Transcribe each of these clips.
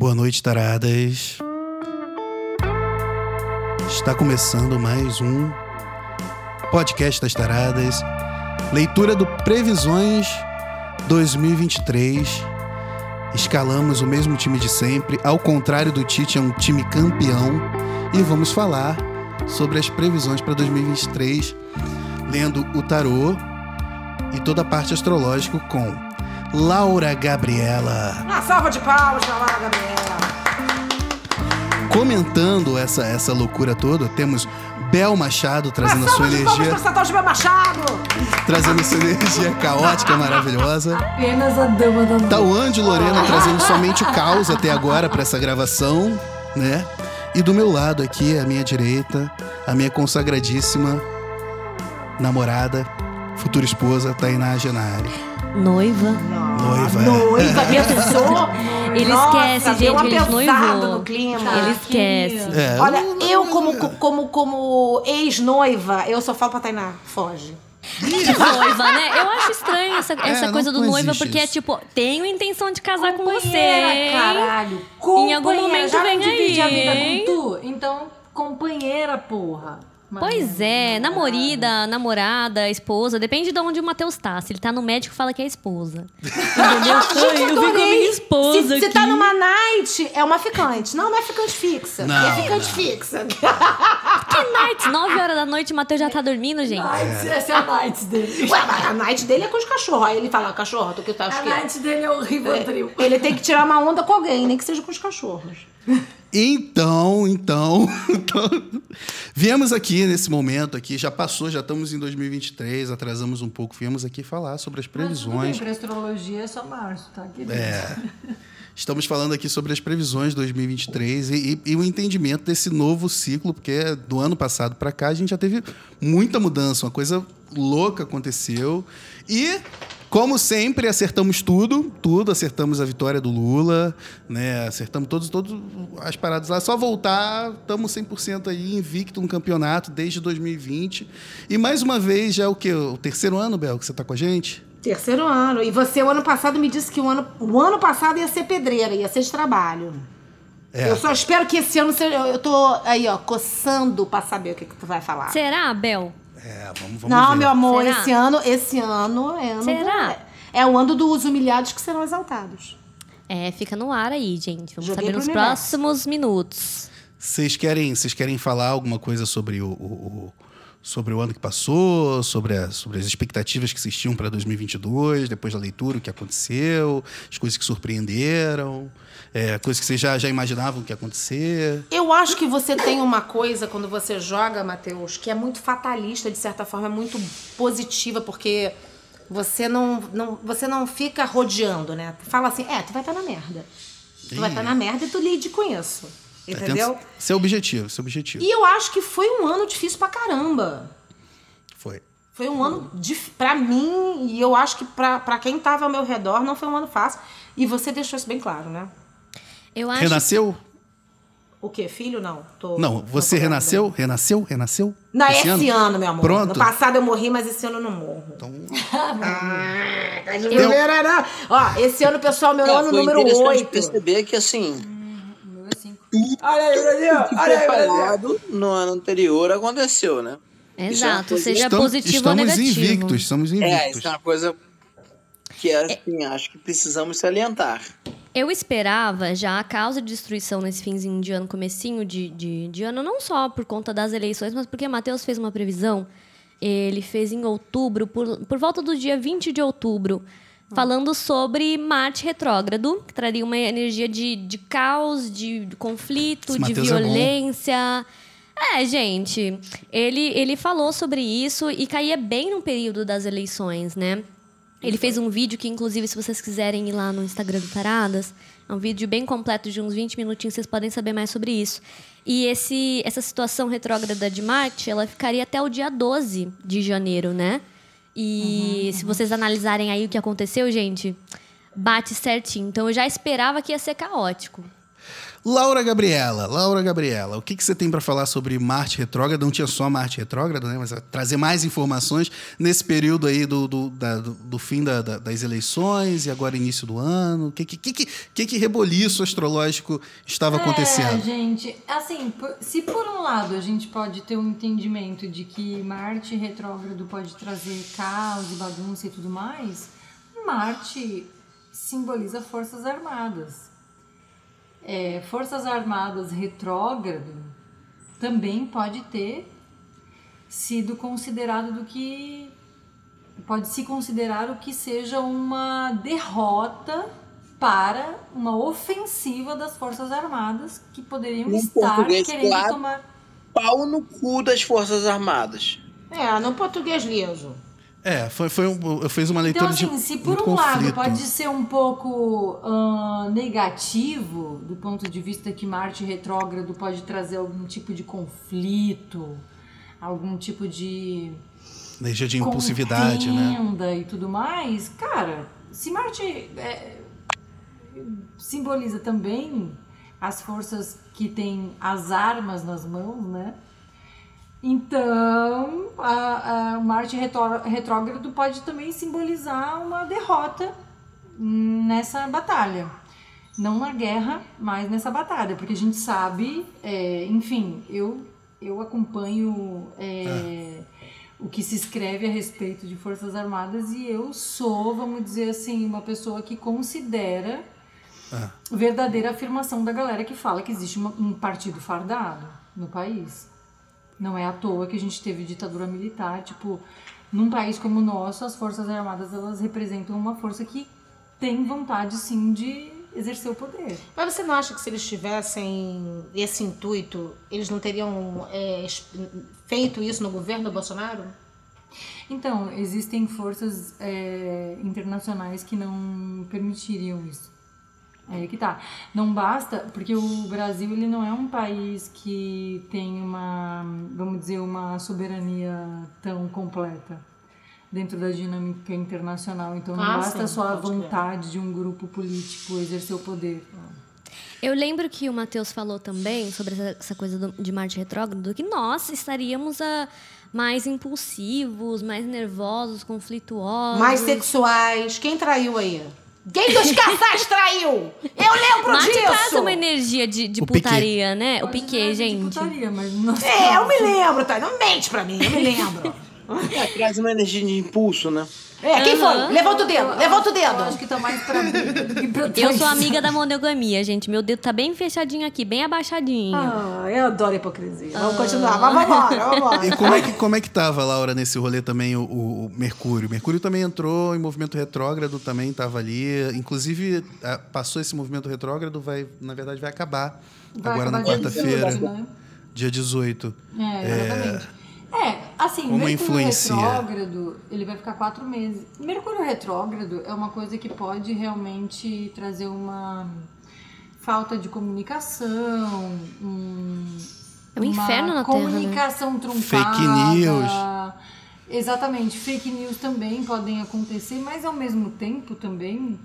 Boa noite, taradas. Está começando mais um podcast das taradas. Leitura do Previsões 2023. Escalamos o mesmo time de sempre, ao contrário do Tite, é um time campeão. E vamos falar sobre as previsões para 2023, lendo o tarô e toda a parte astrológica com Laura Gabriela. Uma salva de palmas pra Laura Gabriela. Comentando essa, essa loucura toda, temos Bel Machado trazendo a sua energia, Gilberto Machado. trazendo sua energia caótica, maravilhosa. Apenas a dama da noite. Tauan de Lorena trazendo somente o caos até agora para essa gravação, né? E do meu lado aqui, à minha direita, a minha consagradíssima namorada, futura esposa, Tainá Genari. Noiva. Noiva. Noiva, pensou? Ele Nossa, esquece, gente, uma noivou. no clima. Ele esquece. É, Olha, eu como, como, como ex-noiva, eu só falo pra Tainá, foge. noiva, né? Eu acho estranho essa, essa não- coisa do noiva, porque é isso. tipo, tenho intenção de casar com você. Companheira, hein? caralho. Em algum Companheira, momento já vem Divide a aí, vida com tu, então companheira, porra. Pois é, namorida, namorada, esposa, depende de onde o Matheus tá. Se ele tá no médico, fala que é esposa. Entendeu? Ai, eu vi com a minha esposa Se, se aqui. tá numa night, é uma ficante. Não, não é ficante fixa. Não, é ficante não. fixa. Que night? 9 horas da noite, o Matheus já tá dormindo, gente. Nights, essa é a night dele. Ué, mas a night dele é com os cachorros. Aí ele fala, cachorro, tu que tá A acho que é. night dele é o Rivotril. Ele tem que tirar uma onda com alguém, nem que seja com os cachorros. Então, então, então, viemos aqui nesse momento aqui, já passou, já estamos em 2023, atrasamos um pouco, viemos aqui falar sobre as previsões. Para astrologia é só março, tá, querido? É. Estamos falando aqui sobre as previsões de 2023 e, e, e o entendimento desse novo ciclo, porque do ano passado para cá a gente já teve muita mudança, uma coisa louca aconteceu. E, como sempre, acertamos tudo, tudo, acertamos a vitória do Lula, né? Acertamos todos, todas as paradas lá. Só voltar, estamos 100% aí invicto no campeonato desde 2020. E mais uma vez, já é o quê? O terceiro ano, Bel, que você está com a gente? Terceiro ano. E você, o ano passado, me disse que o ano, o ano passado ia ser pedreira, ia ser de trabalho. É. Eu só espero que esse ano seja. Eu tô aí, ó, coçando pra saber o que, que tu vai falar. Será, Bel? É, vamos, vamos Não, ver. meu amor, Será? esse ano, esse ano é ano. Será? do- é o ano dos humilhados que serão exaltados. É, fica no ar aí, gente. Vamos Joguei saber nos universo. próximos minutos. Vocês querem, vocês querem falar alguma coisa sobre o, o- o- sobre o ano que passou, sobre, a- sobre as expectativas que tinham para 2022, depois da leitura, o que aconteceu, as coisas que surpreenderam, é, coisas que vocês já, já imaginavam que ia acontecer? Eu acho que você tem uma coisa quando você joga, Matheus, que é muito fatalista, de certa forma, é muito positiva, porque você não, não, você não fica rodeando, né? Fala assim, é, tu vai estar na merda. Tu vai estar na merda e tu lide com isso. Entendeu? Esse é o objetivo, esse o objetivo. E eu acho que foi um ano difícil pra caramba. Foi. Foi um ano pra mim, e eu acho que pra, pra quem tava ao meu redor não foi um ano fácil. E você deixou isso bem claro, né? Eu acho. Renasceu? O quê? Filho? Não. Tô, Não, você tô renasceu? Renasceu? Renasceu? Não, esse, ano? meu amor. Pronto. No passado eu morri, mas esse ano eu não morro. Então, Ah, tá não. Ó, esse ano, pessoal, meu Não, ano foi número interessante 8. perceber que, assim, Olha aí, Brasil! que foi falado no ano anterior aconteceu, né? É Exato, coisa- seja estamos, positivo estamos ou negativo. invictos, estamos É, invictos. isso é uma coisa que, assim, acho que precisamos salientar. Eu esperava já a causa de destruição nesse finzinho de ano, comecinho de, de, de ano, não só por conta das eleições, mas porque Matheus fez uma previsão. Ele fez em outubro, por, por volta do dia 20 de outubro, falando sobre Marte retrógrado, que traria uma energia de, de caos, de, de conflito, Esse de Matheus é violência. É, gente, ele, ele falou sobre isso e caía bem no período das eleições, né? Ele fez um vídeo que, inclusive, se vocês quiserem ir lá no Instagram do Taradas, é um vídeo bem completo de uns 20 minutinhos, vocês podem saber mais sobre isso. E esse, essa situação retrógrada de Marte, ela ficaria até o dia 12 de janeiro, né? E se vocês analisarem aí o que aconteceu, gente, bate certinho. Então eu já esperava que ia ser caótico. Laura Gabriela, Laura Gabriela, o que, que você tem para falar sobre Marte retrógrada? Não tinha só Marte retrógrada, né? Mas é trazer mais informações nesse período aí do, do, da- do- do fim da- da- das eleições e agora início do ano. O que, que, que, que, que reboliço astrológico estava É, acontecendo? gente, assim, por- se por um lado a gente pode ter um entendimento de que Marte retrógrado pode trazer caos e bagunça e tudo mais, Marte simboliza forças armadas. É, forças armadas retrógrado também pode ter sido considerado do que pode se considerar o que seja uma derrota para uma ofensiva das Forças Armadas que poderiam Em estar querendo claro. tomar. Pau no cu das Forças Armadas. É, no português liso. É, foi, foi um, eu fiz uma Então, leitura assim, de se por um lado pode ser um pouco ahn, negativo, do ponto de vista que Marte retrógrado pode trazer algum tipo de conflito, algum tipo de Energia de impulsividade, né? e tudo mais, cara, se Marte é, simboliza também as forças que têm as armas nas mãos, né? Então, a, a Marte retró- retrógrado pode também simbolizar uma derrota nessa batalha. Não na guerra, mas nessa batalha, porque a gente sabe, é, enfim, eu, eu acompanho é, o que se escreve a respeito de Forças Armadas e eu sou, vamos dizer assim, uma pessoa que considera Ah. verdadeira afirmação da galera que fala que existe uma- um partido fardado no país. Não é à toa que a gente teve ditadura militar, tipo, num país como o nosso, as Forças Armadas, elas representam uma força que tem vontade, sim, de exercer o poder. Mas você não acha que se eles tivessem esse intuito, eles não teriam é, feito isso no governo Bolsonaro? Então, existem forças é, internacionais que não permitiriam isso. É aí que tá. Não basta, porque o Brasil ele não é um país que tem uma, vamos dizer, uma soberania tão completa dentro da dinâmica internacional. Então não Ah, basta sim, só a vontade de um grupo político exercer o poder. Eu lembro que o Matheus falou também sobre essa, coisa do- de Marte retrógrado, que nós estaríamos ah, mais impulsivos, mais nervosos, conflituosos. Mais sexuais. Quem traiu aí? Quem dos casais traiu? Eu lembro Marte disso! traz uma energia de, de Piquet. putaria, né? O Pode Piquet, é de gente. Putaria, mas É, eu me lembro, tá? Não mente pra mim, eu me lembro. É, traz uma energia de impulso, né? É, quem foi? Levanta o dedo, Eu- levanta o Eu acho dedo. que tá mais pra pra Eu sou amiga da monogamia, gente. Meu dedo tá bem fechadinho aqui, bem abaixadinho. Ah, eu adoro hipocrisia. Vamos continuar, mas vambora, vambora. E como é, que, como é que tava, Laura, nesse rolê também o, o- Mercúrio? Mercúrio também entrou em movimento retrógrado, também estava ali. Inclusive, ah, passou esse movimento retrógrado, vai, na verdade, vai acabar Vai agora na acabar quarta-feira, 18, né? dia 18. É, exatamente. É, assim, Como Mercúrio influencia? retrógrado, ele vai ficar quatro meses. Mercúrio retrógrado é uma coisa que pode realmente trazer uma falta de comunicação, um, É um inferno uma na Terra, né? comunicação truncada. Fake news. Exatamente, fake news também podem acontecer, mas ao mesmo tempo também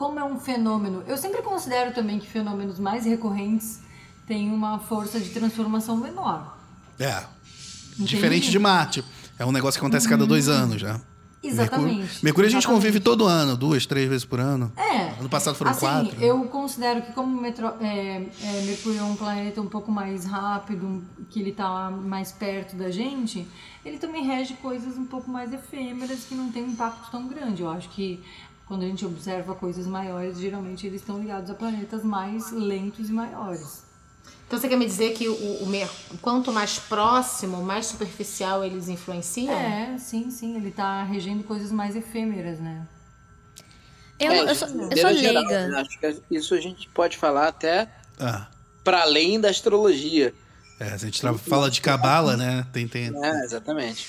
como é um fenômeno, eu sempre considero também que fenômenos mais recorrentes têm uma força de transformação menor. É. Diferente de Marte. É um negócio que acontece a cada dois anos já. Uhum. Exatamente. Mercúrio, Mercúrio a gente Exatamente. convive todo ano, duas, três vezes por ano. É. Ano passado foram assim, quatro. Eu considero que como metro- é, é, Mercúrio é um planeta um pouco mais rápido, que ele está mais perto da gente, ele também rege coisas um pouco mais efêmeras que não tem um impacto tão grande. Eu acho que quando a gente observa coisas maiores, geralmente eles estão ligados a planetas mais lentos e maiores. Então você quer me dizer que o, o mer- quanto mais próximo, mais superficial eles influenciam? É, sim, sim, ele tá regendo coisas mais efêmeras, né? Eu, É, eu sou, eu sou geral, leiga. né? Acho que isso a gente pode falar até Ah, para além da astrologia. é, a gente fala de cabala, né? Tem, tem, É, exatamente.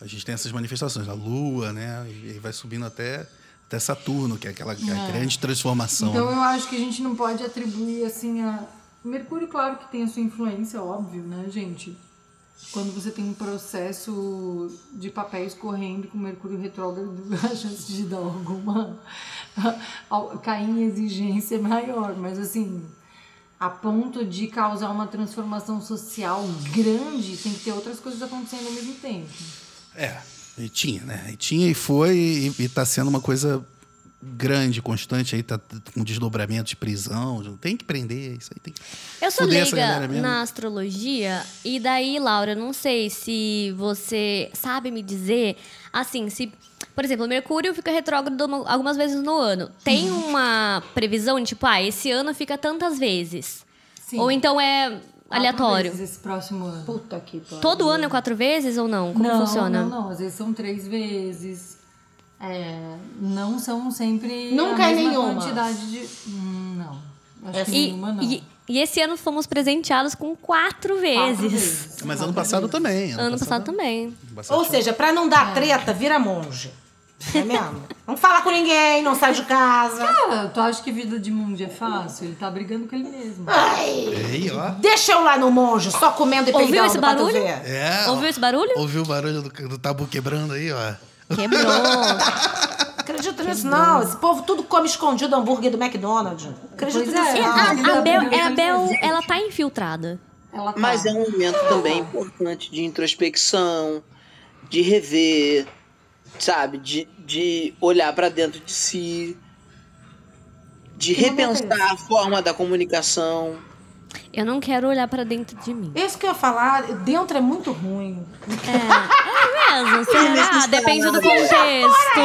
a gente tem essas manifestações, a Lua, né? E vai subindo até, até Saturno, que é aquela a grande transformação. Então né? eu acho que a gente não pode atribuir assim a. Mercúrio, claro que tem a sua influência, óbvio, né, gente? quando você tem um processo de papéis correndo com Mercúrio retrógrado, a chance de dar alguma. cair em exigência é maior. Mas assim, a ponto de causar uma transformação social grande, tem que ter outras coisas acontecendo ao mesmo tempo. É, e tinha, né? E tinha e foi, e, e tá sendo uma coisa grande, constante aí, tá com desdobramento de prisão. Tem que prender, isso aí tem que. Eu sou fuder leiga na astrologia, e daí, Laura, não sei se você sabe me dizer, assim, se. Por exemplo, Mercúrio fica retrógrado uma- algumas vezes no ano. Tem uma previsão de, tipo, ah, esse ano fica tantas vezes. Sim. Ou então é Quatro aleatório. vezes Esse próximo ano. Puta que pariu. Todo ano é quatro vezes ou não? Como não, funciona? Não, não, às vezes são três vezes. É, não são sempre Nunca a é nenhuma. quantidade de. Hum, não. Acho É que E, nenhuma não. e, e esse ano fomos presenteados com quatro Quatro vezes. vezes. Mas Quatro ano passado vezes. também. Ano passado também. ano passado Ou tinha- seja, pra não dar treta, vira monge. É mesmo? não fala com ninguém, não sai de casa. Cara, tu acha que vida de mundo é fácil? Ele tá brigando com ele mesmo. Ei, ó. Deixa eu lá no monge, só comendo e Ouviu peidando esse pra tu barulho? É, Ouviu ó. esse barulho? Ouviu o barulho do, do tabu quebrando aí, ó. Quebrou. Acredito nisso, não. Esse povo tudo come escondido hambúrguer do McDonald's. Acredito Pois é. nisso, É, não. a, tá a Bel, é, a Bel, ela tá infiltrada. Ela tá. Mas é um momento também importante de introspecção, de rever, sabe? De, de olhar pra dentro de si, de Que momento é repensar a forma da comunicação. Eu não quero olhar pra dentro de mim. Isso que eu ia falar, dentro é muito ruim. É mesmo, será? Depende do contexto, é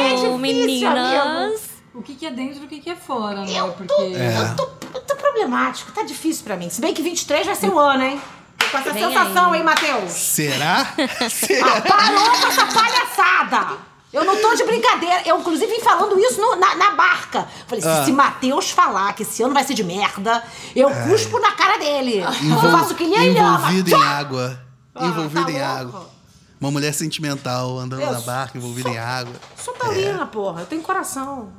difícil, meninas. O que, que é dentro e o que, que é fora, né? Eu Porque. tô, É. eu tô, eu tô problemático, tá difícil pra mim. Se bem que 23 vai ser o ano, hein? Tô com essa Vem sensação, aí. hein, Matheus? Será? Ah, Será? parou com essa palhaçada! Eu não tô de brincadeira. Eu, inclusive, vim falando isso no- na, na barca. Falei, se Ah. esse Matheus falar que esse ano vai ser de merda, eu cuspo na cara dele. Eu faço que nem ele ama. envolvido em água. Ah, envolvido tá em louco. água. Uma mulher sentimental andando Eu na barca, envolvida em água. Sou taurina, porra. Eu tenho coração.